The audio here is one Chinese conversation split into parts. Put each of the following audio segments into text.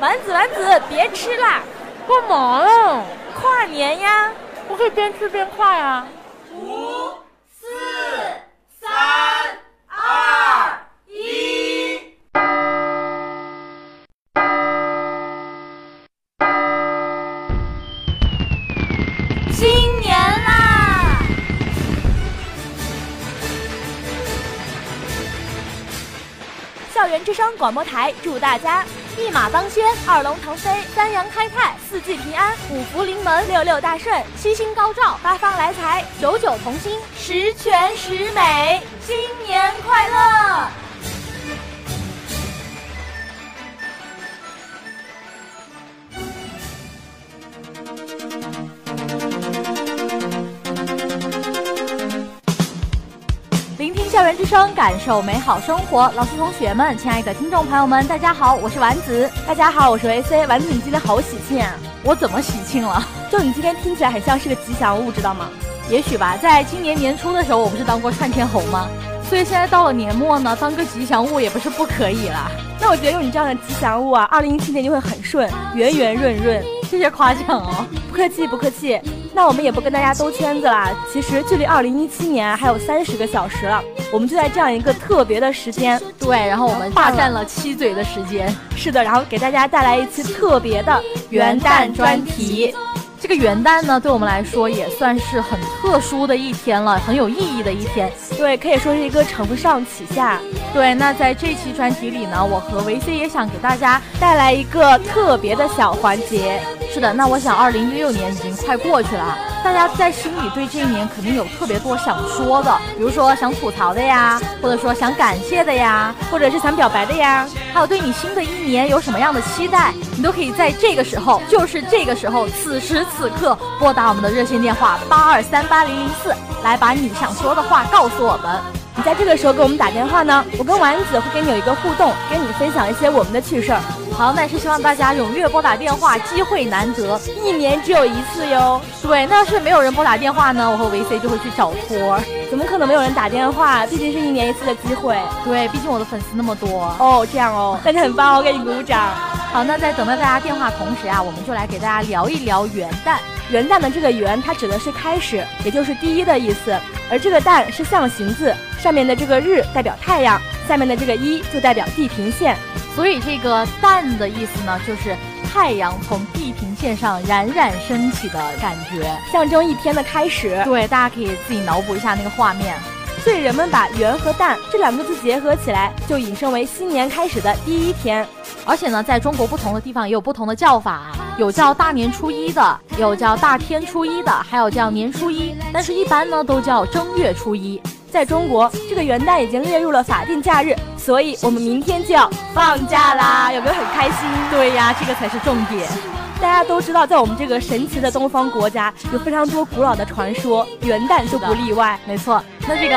丸子丸子，别吃啦！干嘛呀？跨年呀！我可以边吃边跨呀。五、四、三、二、一。新年啦！校园之声广播台祝大家一马当先，二龙腾飞，三阳开泰，四季平安，五福临门，六六大顺，七星高照，八方来财，九九同心，十全十美，新年快乐！听校园之声，感受美好生活。老师、同学们，亲爱的听众朋友们，大家好，我是丸子。大家好，我是维 C。丸子，你今天好喜庆啊！我怎么喜庆了？就你今天听起来很像是个吉祥物，知道吗？也许吧。在今年年初的时候，我不是当过串天猴吗？所以现在到了年末呢，当个吉祥物也不是不可以啦。那我觉得用你这样的吉祥物啊，二零一七年就会很顺，圆圆润润。谢谢夸奖哦，不客气不客气。那我们也不跟大家兜圈子啦，其实距离二零一七年还有三十个小时了，我们就在这样一个特别的时间，对，然后我们霸占了七嘴的时间，是的，然后给大家带来一期特别的元旦专题。这个元旦呢，对我们来说也算是很特殊的一天了，很有意义的一天。对，可以说是一个承上启下。对，那在这期专题里呢，我和维 C 也想给大家带来一个特别的小环节。是的，那我想二零一六年已经快过去了，大家在心里对这一年肯定有特别多想说的，比如说想吐槽的呀，或者说想感谢的呀，或者是想表白的呀，还有对你新的一年有什么样的期待，你都可以在这个时候，就是这个时候，此时此刻拨打我们的热线电话八二三八零零四，来把你想说的话告诉我们。你在这个时候给我们打电话呢，我跟丸子会跟你有一个互动，跟你分享一些我们的趣事儿。好，那也是希望大家踊跃拨打电话，机会难得，一年只有一次哟。对，那要是没有人拨打电话呢，我和维 C 就会去找托。怎么可能没有人打电话？毕竟是一年一次的机会。对，毕竟我的粉丝那么多。哦，这样哦，那你很棒，我给你鼓掌。好，那在等待大家电话同时啊，我们就来给大家聊一聊元旦。元旦的这个元，它指的是开始，也就是第一的意思。而这个旦是象形字，上面的这个日代表太阳，下面的这个一就代表地平线。所以这个旦的意思呢，就是太阳从地平线上冉冉升起的感觉，象征一天的开始。对，大家可以自己脑补一下那个画面。所以人们把元和旦这两个字结合起来，就引申为新年开始的第一天。而且呢，在中国不同的地方也有不同的叫法，有叫大年初一的，有叫大天初一的，还有叫年初一。但是，一般呢都叫正月初一。在中国，这个元旦已经列入了法定假日，所以我们明天就要放假啦，有没有很开心？对呀，这个才是重点。大家都知道，在我们这个神奇的东方国家，有非常多古老的传说，元旦就不例外。没错，那这个，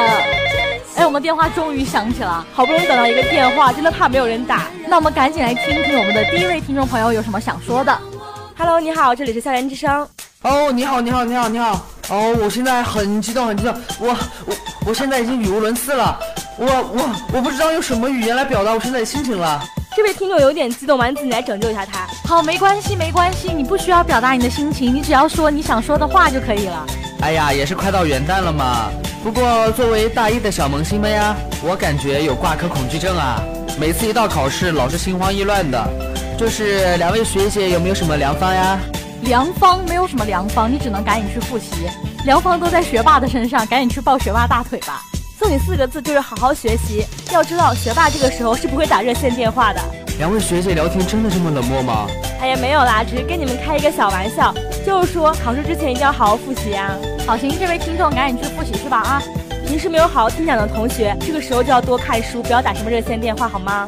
哎，我们电话终于响起了，好不容易等到一个电话，真的怕没有人打。那我们赶紧来听听我们的第一位听众朋友有什么想说的。Hello，你好，这里是校园之声。哦，你好，你好，你好，你好。哦，我现在很激动，很激动。我我我现在已经语无伦次了。我我我不知道用什么语言来表达我现在的心情了。这位听众有点激动，丸子，你来拯救一下他。好，没关系，没关系，你不需要表达你的心情，你只要说你想说的话就可以了。哎呀，也是快到元旦了嘛。不过作为大一的小萌新们呀，我感觉有挂科恐惧症啊。每次一到考试，老是心慌意乱的。就是两位学姐有没有什么良方呀？良方没有什么良方，你只能赶紧去复习。良方都在学霸的身上，赶紧去抱学霸大腿吧。送你四个字，就是好好学习。要知道，学霸这个时候是不会打热线电话的。两位学姐聊天真的这么冷漠吗？哎呀，没有啦，只是跟你们开一个小玩笑，就是说考试之前一定要好好复习啊。好，行，这位听众赶紧去复习去吧啊！平时没有好好听讲的同学，这个时候就要多看书，不要打什么热线电话，好吗？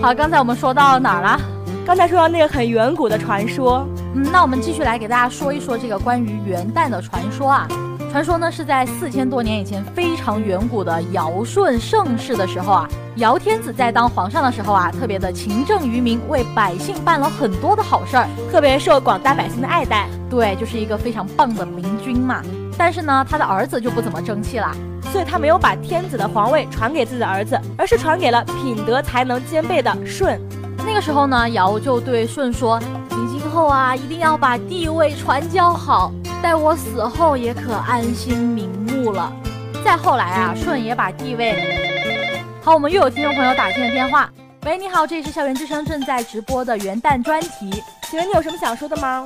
好，刚才我们说到哪儿了？刚才说到那个很远古的传说，嗯，那我们继续来给大家说一说这个关于元旦的传说啊。传说呢是在四千多年以前，非常远古的尧舜盛世的时候啊，尧天子在当皇上的时候啊，特别的勤政于民，为百姓办了很多的好事儿，特别受广大百姓的爱戴。对，就是一个非常棒的明君嘛。但是呢，他的儿子就不怎么争气了。所以他没有把天子的皇位传给自己的儿子，而是传给了品德才能兼备的舜。那个时候呢，尧就对舜说：“你今后啊，一定要把帝位传教好，待我死后也可安心瞑目了。”再后来啊，舜也把帝位。好，我们又有听众朋友打进了电话。喂，你好，这里是校园之声正在直播的元旦专题，请问你有什么想说的吗？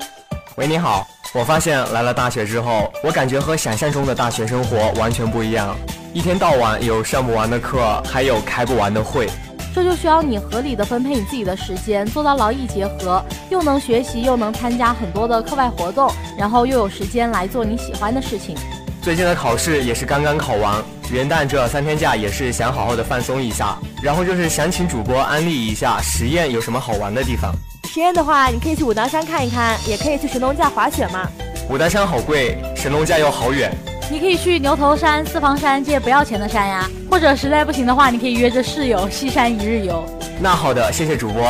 喂，你好，我发现来了大学之后，我感觉和想象中的大学生活完全不一样，一天到晚有上不完的课，还有开不完的会。这就需要你合理的分配你自己的时间，做到劳逸结合，又能学习，又能参加很多的课外活动，然后又有时间来做你喜欢的事情。最近的考试也是刚刚考完，元旦这三天假也是想好好的放松一下，然后就是想请主播安利一下实验有什么好玩的地方。实验的话，你可以去武当山看一看，也可以去神农架滑雪嘛。武当山好贵，神农架又好远。你可以去牛头山、四方山借不要钱的山呀，或者实在不行的话，你可以约着室友西山一日游。那好的，谢谢主播。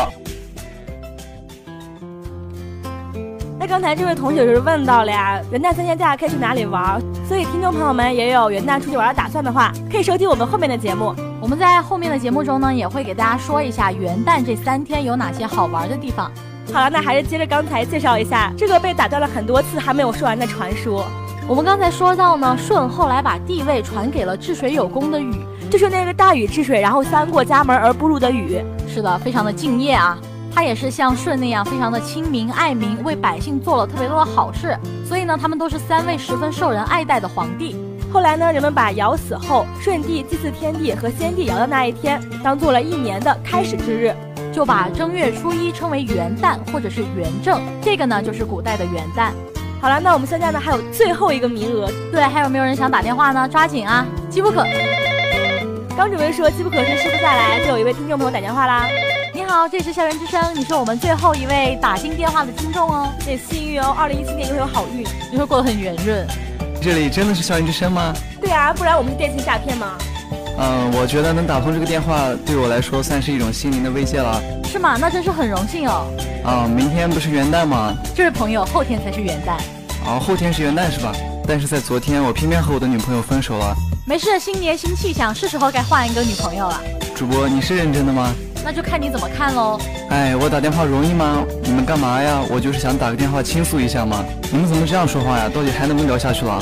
那刚才这位同学就是问到了呀，元旦三天假可以去哪里玩？所以听众朋友们也有元旦出去玩的打算的话，可以收听我们后面的节目。我们在后面的节目中呢，也会给大家说一下元旦这三天有哪些好玩的地方。好了，那还是接着刚才介绍一下这个被打断了很多次还没有说完的传说。我们刚才说到呢，舜后来把帝位传给了治水有功的禹，就是那个大禹治水，然后三过家门而不入的禹。是的，非常的敬业啊。他也是像舜那样非常的亲民爱民，为百姓做了特别多的好事。所以呢，他们都是三位十分受人爱戴的皇帝。后来呢，人们把尧死后舜帝祭祀天帝和先帝尧的那一天，当做了一年的开始之日，就把正月初一称为元旦或者是元正。这个呢，就是古代的元旦。好了，那我们现在呢还有最后一个名额，对，还有没有人想打电话呢？抓紧啊，机不可。刚准备说机不可失，失不再来，就有一位听众朋友打电话啦。你好，这是校园之声，你是我们最后一位打进电话的听众哦，也幸运哦，二零一七年又有好运，你会过得很圆润。这里真的是校园之声吗？对啊，不然我们是电信诈骗吗？嗯，我觉得能打通这个电话，对我来说算是一种心灵的慰藉了。是吗？那真是很荣幸哦。啊，明天不是元旦吗？这位朋友，后天才是元旦。哦，后天是元旦是吧？但是在昨天，我偏偏和我的女朋友分手了。没事，新年新气象，是时候该换一个女朋友了。主播，你是认真的吗？那就看你怎么看喽。哎，我打电话容易吗？你们干嘛呀？我就是想打个电话倾诉一下嘛。你们怎么这样说话呀？到底还能不能聊下去了？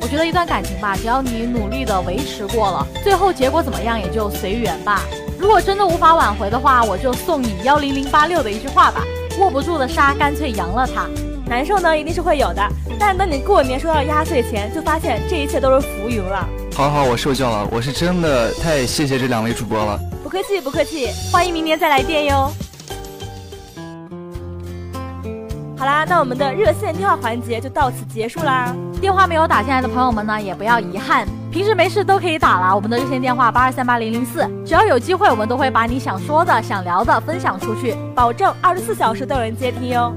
我觉得一段感情吧，只要你努力的维持过了，最后结果怎么样也就随缘吧。如果真的无法挽回的话，我就送你幺零零八六的一句话吧：握不住的沙，干脆扬了它。难受呢，一定是会有的，但等你过年收到压岁钱，就发现这一切都是浮云了。好好，我受教了，我是真的太谢谢这两位主播了。不客气，不客气，欢迎明年再来电哟。好啦，那我们的热线电话环节就到此结束啦。电话没有打进来的朋友们呢，也不要遗憾，平时没事都可以打了。我们的热线电话八二三八零零四，只要有机会，我们都会把你想说的、想聊的分享出去，保证二十四小时都有人接听哟。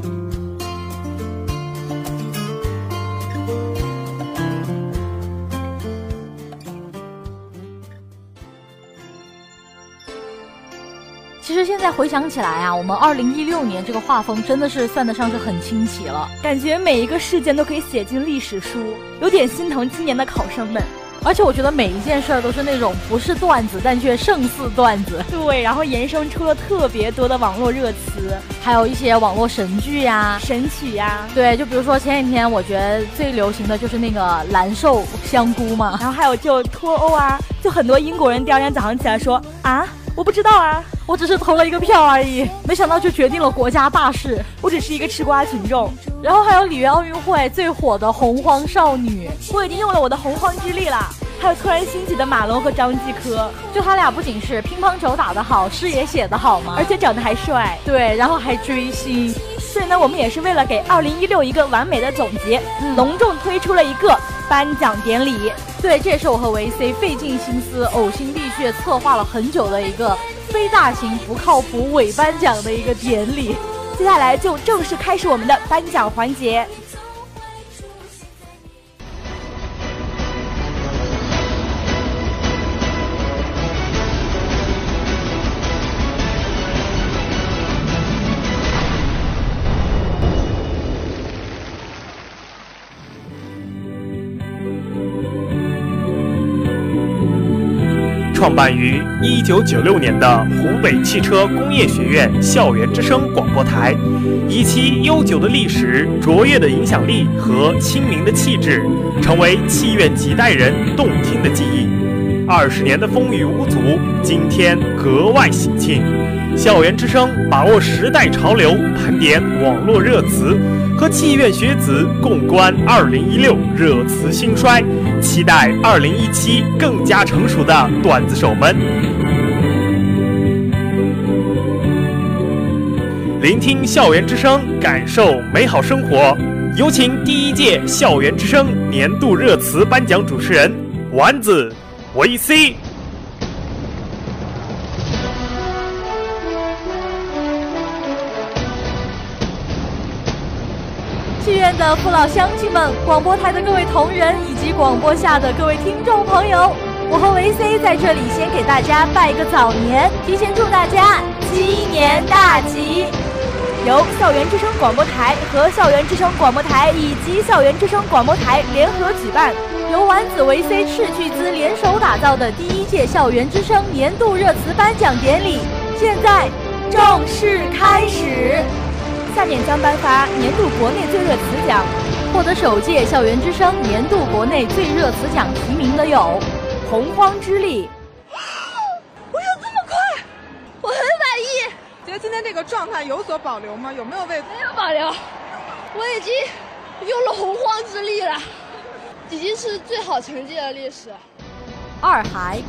其实现在回想起来啊，我们二零一六年这个画风真的是算得上是很清奇了，感觉每一个事件都可以写进历史书，有点心疼今年的考生们。而且我觉得每一件事儿都是那种不是段子，但却胜似段子。对，然后延伸出了特别多的网络热词，还有一些网络神剧呀、神曲呀。对，就比如说前几天我觉得最流行的就是那个蓝瘦香菇嘛，然后还有就脱欧啊，就很多英国人第二天早上起来说啊。我不知道啊，我只是投了一个票而已，没想到就决定了国家大事。我只是一个吃瓜群众。然后还有里约奥运会最火的洪荒少女，我已经用了我的洪荒之力了。还有突然兴起的马龙和张继科，就他俩不仅是乒乓球打得好，诗也写得好嘛，而且长得还帅。对，然后还追星。所以呢，我们也是为了给二零一六一个完美的总结，隆重推出了一个颁奖典礼。对，这也是我和维 C 费尽心思、呕心沥血策划了很久的一个非大型不靠谱伪颁奖的一个典礼。接下来就正式开始我们的颁奖环节。创办于1996年的湖北汽车工业学院校园之声广播台，以其悠久的历史、卓越的影响力和亲民的气质，成为气院几代人动听的记忆。二十年的风雨无阻，今天格外喜庆。校园之声把握时代潮流，盘点网络热词，和气院学子共观2016热词兴衰，期待二零一七更加成熟的段子手们。聆听校园之声，感受美好生活。有请第一届校园之声年度热词颁奖主持人丸子维 C。的父老乡亲们，广播台的各位同仁，以及广播下的各位听众朋友，我和维 C 在这里先给大家拜个早年，提前祝大家鸡年大吉。由校园之声广播台和校园之声广播台以及校园之声广播台联合举办，由丸子维 C 斥巨资联手打造的第一届校园之声年度热词颁奖典礼，现在正式开始。下面将颁发年度国内最热词奖，获得首届校园之声年度国内最热词奖提名的有《洪荒之力》。我有这么快？我很满意。觉得今天这个状态有所保留吗？有没有为？没有保留，我已经用了洪荒之力了，已经是最好成绩的历史。二孩。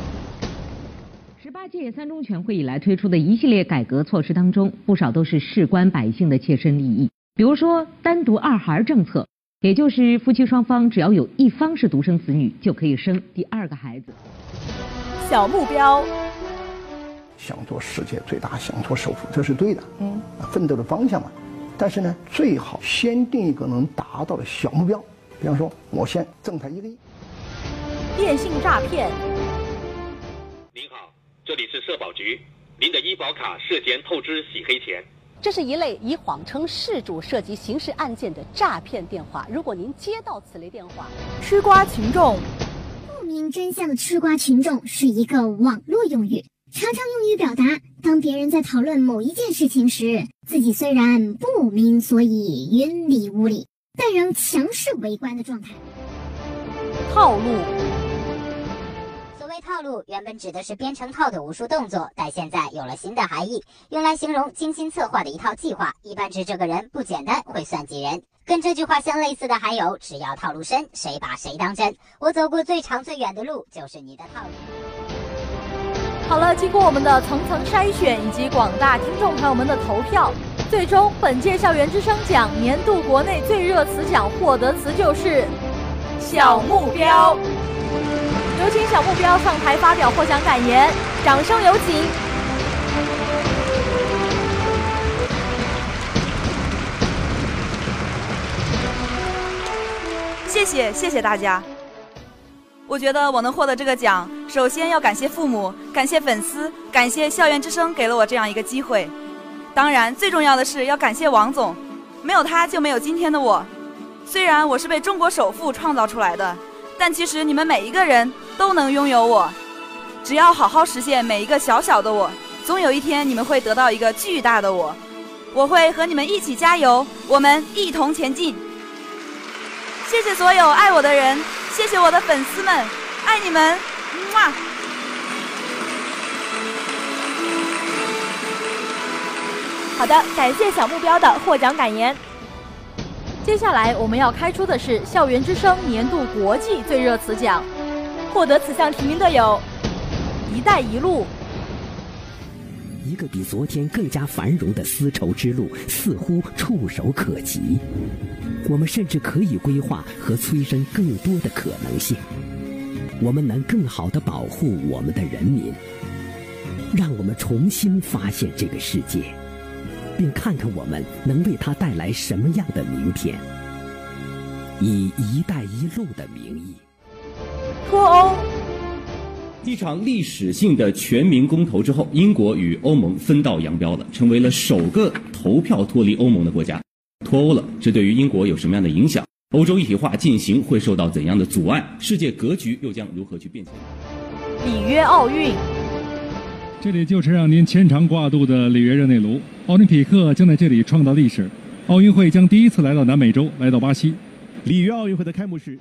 十八届三中全会以来推出的一系列改革措施当中，不少都是事关百姓的切身利益。比如说，单独二孩政策，也就是夫妻双方只要有一方是独生子女，就可以生第二个孩子。小目标，想做世界最大，想做首富，这是对的，嗯，奋斗的方向嘛。但是呢，最好先定一个能达到的小目标，比方说，我先挣他一个亿。电信诈骗。这里是社保局，您的医保卡涉嫌透支洗黑钱。这是一类以谎称事主涉及刑事案件的诈骗电话。如果您接到此类电话，吃瓜群众，不明真相的吃瓜群众是一个网络用语，常常用于表达当别人在讨论某一件事情时，自己虽然不明所以、云里雾里，但仍强势围观的状态。套路。套路原本指的是编成套的武术动作，但现在有了新的含义，用来形容精心策划的一套计划，一般指这个人不简单，会算计人。跟这句话相类似的还有，只要套路深，谁把谁当真。我走过最长最远的路，就是你的套路。好了，经过我们的层层筛选以及广大听众朋友们的投票，最终本届校园之声奖年度国内最热词奖获得词就是小目标。有请小目标上台发表获奖感言，掌声有请。谢谢谢谢大家。我觉得我能获得这个奖，首先要感谢父母，感谢粉丝，感谢校园之声给了我这样一个机会。当然，最重要的是要感谢王总，没有他就没有今天的我。虽然我是被中国首富创造出来的。但其实你们每一个人都能拥有我，只要好好实现每一个小小的我，总有一天你们会得到一个巨大的我。我会和你们一起加油，我们一同前进。谢谢所有爱我的人，谢谢我的粉丝们，爱你们，么。好的，感谢小目标的获奖感言。接下来我们要开出的是校园之声年度国际最热词奖，获得此项提名的有“一带一路”。一个比昨天更加繁荣的丝绸之路似乎触手可及，我们甚至可以规划和催生更多的可能性。我们能更好的保护我们的人民，让我们重新发现这个世界。并看看我们能为他带来什么样的明天。以“一带一路”的名义，脱欧。一场历史性的全民公投之后，英国与欧盟分道扬镳了，成为了首个投票脱离欧盟的国家，脱欧了。这对于英国有什么样的影响？欧洲一体化进行会受到怎样的阻碍？世界格局又将如何去变迁？里约奥运。这里就是让您牵肠挂肚的里约热内卢，奥林匹克将在这里创造历史。奥运会将第一次来到南美洲，来到巴西。里约奥运会的开幕式。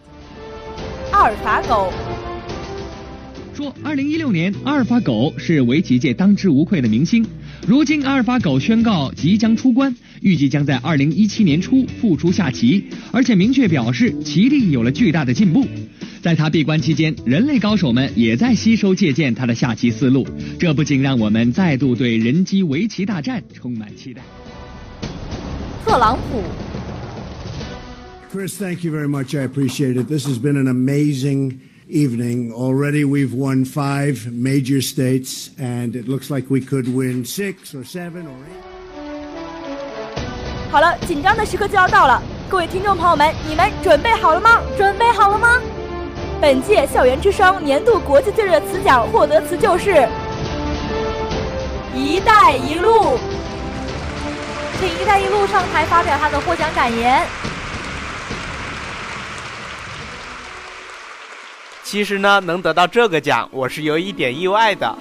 阿尔法狗说，二零一六年阿尔法狗是围棋界当之无愧的明星。如今阿尔法狗宣告即将出关，预计将在二零一七年初复出下棋，而且明确表示棋力有了巨大的进步。在他闭关期间，人类高手们也在吸收借鉴他的下棋思路，这不仅让我们再度对人机围棋大战充满期待。特朗普。Chris, thank you very much. I appreciate it. This has been an amazing evening. Already we've won five major states, and it looks like we could win six or seven or eight. 好了，紧张的时刻就要到了，各位听众朋友们，你们准备好了吗？准备好了吗？本届校园之声年度国际最热词奖获得词就是“一带一路”。请“一带一路”上台发表他的获奖感言。其实呢，能得到这个奖，我是有一点意外的。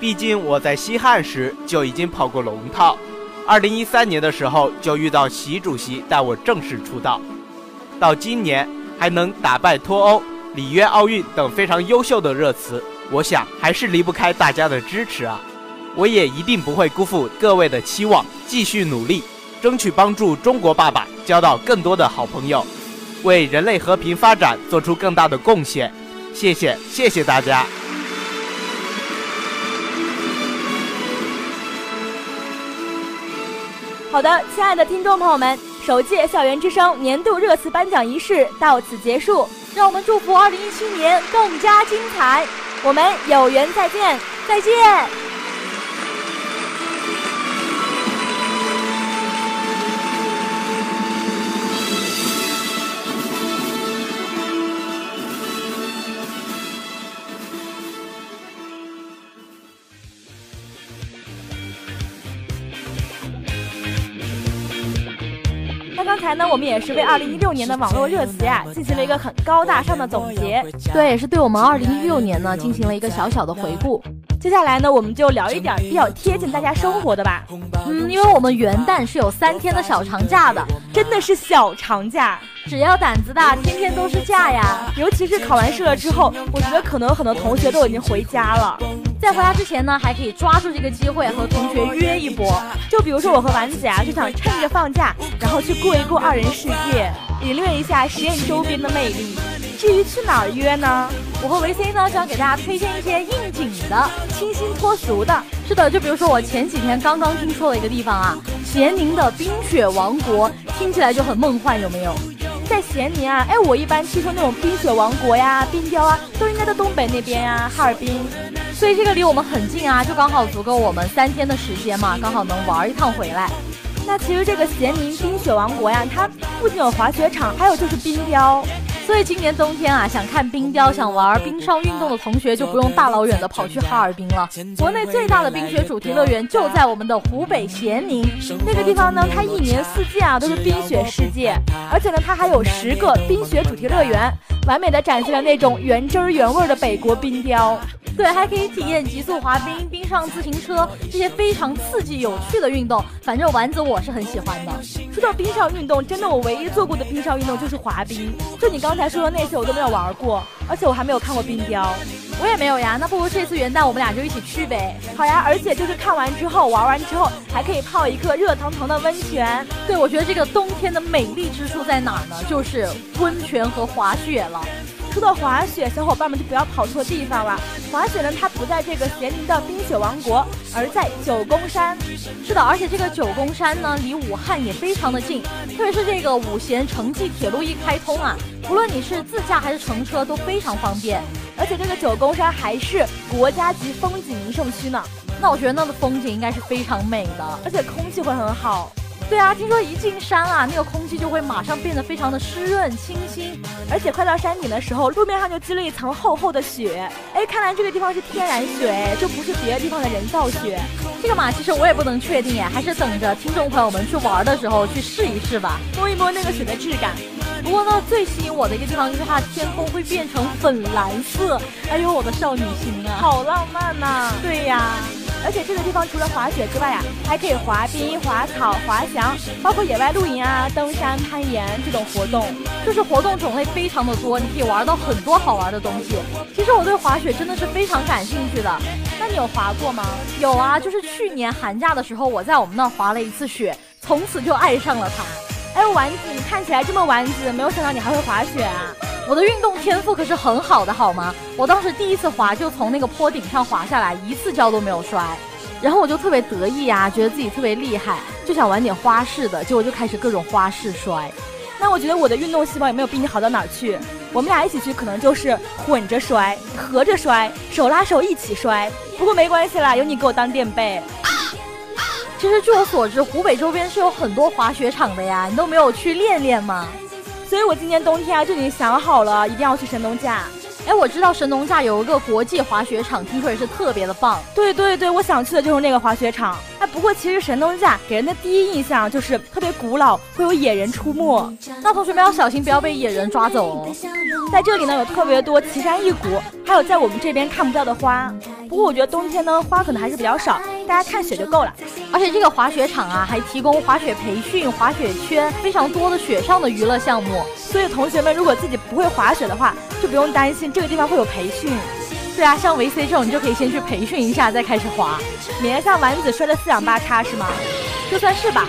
毕竟我在西汉时就已经跑过龙套，二零一三年的时候就遇到习主席带我正式出道，到今年还能打败脱欧、里约奥运等非常优秀的热词，我想还是离不开大家的支持啊！我也一定不会辜负各位的期望，继续努力，争取帮助中国爸爸交到更多的好朋友，为人类和平发展做出更大的贡献。谢谢，谢谢大家。好的，亲爱的听众朋友们，首届校园之声年度热词颁奖仪式到此结束，让我们祝福二零一七年更加精彩。我们有缘再见，再见。那刚才呢，我们也是为二零一六年的网络热词呀进行了一个很高大上的总结，对，也是对我们二零一六年呢进行了一个小小的回顾。接下来呢，我们就聊一点比较贴近大家生活的吧。嗯，因为我们元旦是有三天的小长假的，真的是小长假，只要胆子大，天天都是假呀。尤其是考完试了之后，我觉得可能很多同学都已经回家了。在回家之前呢，还可以抓住这个机会和同学约一波。就比如说我和丸子呀，就想趁着放假，然后去过一过二人世界，领略一下实验周边的魅力。至于去哪儿约呢？我和维 C 呢，想给大家推荐一些应景的、清新脱俗的。是的，就比如说我前几天刚刚听说的一个地方啊，咸宁的冰雪王国，听起来就很梦幻，有没有？在咸宁啊，哎，我一般听说那种冰雪王国呀、冰雕啊，都应该在东北那边呀，哈尔滨。所以这个离我们很近啊，就刚好足够我们三天的时间嘛，刚好能玩一趟回来。那其实这个咸宁冰雪王国呀，它不仅有滑雪场，还有就是冰雕。所以今年冬天啊，想看冰雕、想玩冰上运动的同学，就不用大老远的跑去哈尔滨了。国内最大的冰雪主题乐园就在我们的湖北咸宁。那个地方呢，它一年四季啊都是冰雪世界，而且呢，它还有十个冰雪主题乐园，完美的展现了那种原汁儿原味的北国冰雕。对，还可以体验极速滑冰、冰上自行车这些非常刺激有趣的运动。反正丸子我是很喜欢的。说到冰上运动，真的我唯一做过的冰上运动就是滑冰。就你刚刚才说的那些，我都没有玩过，而且我还没有看过冰雕。我也没有呀。那不如这次元旦我们俩就一起去呗。好呀，而且就是看完之后，玩完之后，还可以泡一个热腾腾的温泉。对，我觉得这个冬天的美丽之处在哪儿呢？就是温泉和滑雪了。说到滑雪，小伙伴们就不要跑错地方了。滑雪呢，它不在这个咸宁的冰雪王国，而在九宫山。是的，而且这个九宫山呢，离武汉也非常的近。特别是这个武咸城际铁路一开通啊，无论你是自驾还是乘车都非常方便。而且这个九宫山还是国家级风景名胜区呢。那我觉得那的风景应该是非常美的，而且空气会很好。对啊，听说一进山啊，那个空气就会马上变得非常的湿润清新，而且快到山顶的时候，路面上就积了一层厚厚的雪。哎，看来这个地方是天然雪，就不是别的地方的人造雪。这个嘛，其实我也不能确定耶，还是等着听众朋友们去玩的时候去试一试吧，摸一摸那个雪的质感。不过呢，最吸引我的一个地方就是它天空会变成粉蓝色。哎呦，我的少女心啊，好浪漫呐！对呀。而且这个地方除了滑雪之外呀，还可以滑冰、滑草、滑翔，包括野外露营啊、登山、攀岩这种活动，就是活动种类非常的多，你可以玩到很多好玩的东西。其实我对滑雪真的是非常感兴趣的。那你有滑过吗？有啊，就是去年寒假的时候，我在我们那儿滑了一次雪，从此就爱上了它。哎，丸子，你看起来这么丸子，没有想到你还会滑雪啊！我的运动天赋可是很好的，好吗？我当时第一次滑就从那个坡顶上滑下来，一次跤都没有摔，然后我就特别得意呀，觉得自己特别厉害，就想玩点花式的，结果就开始各种花式摔。那我觉得我的运动细胞也没有比你好到哪儿去，我们俩一起去可能就是混着摔、合着摔、手拉手一起摔。不过没关系啦，有你给我当垫背。其实据我所知，湖北周边是有很多滑雪场的呀，你都没有去练练吗？所以我今年冬天啊就已经想好了，一定要去神农架。哎，我知道神农架有一个国际滑雪场，听说也是特别的棒。对对对，我想去的就是那个滑雪场。哎，不过其实神农架给人的第一印象就是特别古老，会有野人出没。那同学们要小心，不要被野人抓走哦。在这里呢，有特别多奇山异谷，还有在我们这边看不到的花。不过我觉得冬天呢，花可能还是比较少，大家看雪就够了。而且这个滑雪场啊，还提供滑雪培训、滑雪圈，非常多的雪上的娱乐项目。所以同学们如果自己不会滑雪的话，就不用担心这个地方会有培训。对啊，像维 C 这种，你就可以先去培训一下，再开始滑，免得像丸子摔得四仰八叉，是吗？就算是吧。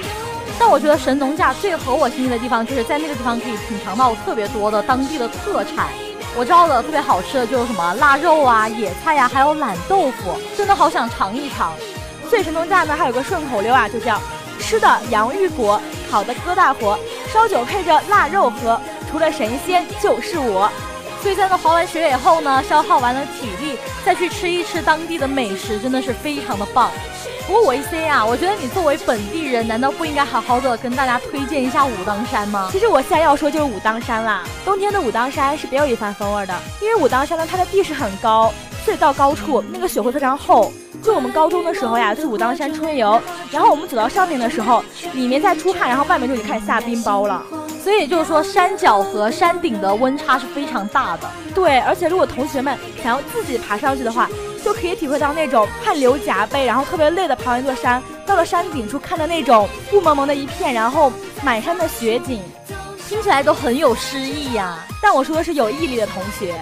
但我觉得神农架最合我心意的地方，就是在那个地方可以品尝到特别多的当地的特产。我知道的特别好吃的就是什么腊肉啊、野菜呀，还有懒豆腐，真的好想尝一尝。所以神农架呢，还有个顺口溜啊，就叫吃的洋芋果，烤的疙瘩活，烧酒配着腊肉喝，除了神仙就是我。所以在那滑完雪以后呢，消耗完了体力，再去吃一吃当地的美食，真的是非常的棒。不过维 C 啊，我觉得你作为本地人，难道不应该好好的跟大家推荐一下武当山吗？其实我现在要说就是武当山啦。冬天的武当山是别有一番风味的，因为武当山呢，它的地势很高，所以到高处那个雪会非常厚。就我们高中的时候呀，去武当山春游，然后我们走到上面的时候，里面在出汗，然后外面就已经开始下冰雹了。所以就是说，山脚和山顶的温差是非常大的。对，而且如果同学们想要自己爬上去的话，就可以体会到那种汗流浃背，然后特别累的爬完一座山，到了山顶处看的那种雾蒙蒙的一片，然后满山的雪景，听起来都很有诗意呀。但我说的是有毅力的同学，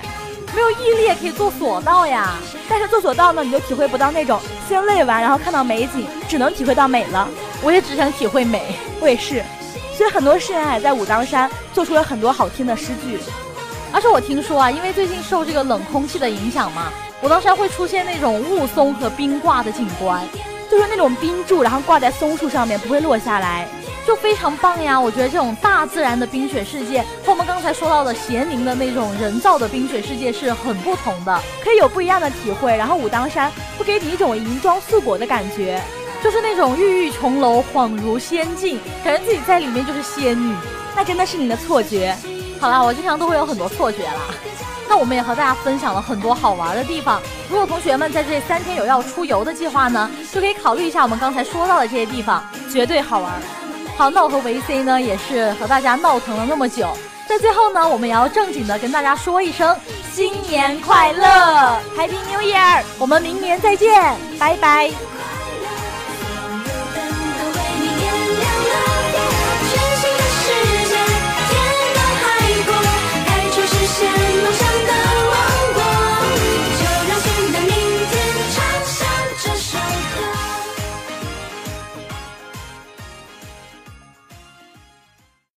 没有毅力也可以坐索道呀。但是坐索道呢，你就体会不到那种先累完，然后看到美景，只能体会到美了。我也只想体会美，我也是。所以很多诗人也在武当山做出了很多好听的诗句。而且我听说啊，因为最近受这个冷空气的影响嘛。武当山会出现那种雾凇和冰挂的景观，就是那种冰柱，然后挂在松树上面不会落下来，就非常棒呀！我觉得这种大自然的冰雪世界和我们刚才说到的咸宁的那种人造的冰雪世界是很不同的，可以有不一样的体会。然后武当山会给你一种银装素裹的感觉，就是那种郁郁琼楼，恍如仙境，感觉自己在里面就是仙女，那真的是你的错觉。好啦，我经常都会有很多错觉啦。那我们也和大家分享了很多好玩的地方。如果同学们在这三天有要出游的计划呢，就可以考虑一下我们刚才说到的这些地方，绝对好玩。好，那我和维 C 呢也是和大家闹腾了那么久，在最后呢，我们也要正经的跟大家说一声新年快乐，Happy New Year！我们明年再见，拜拜。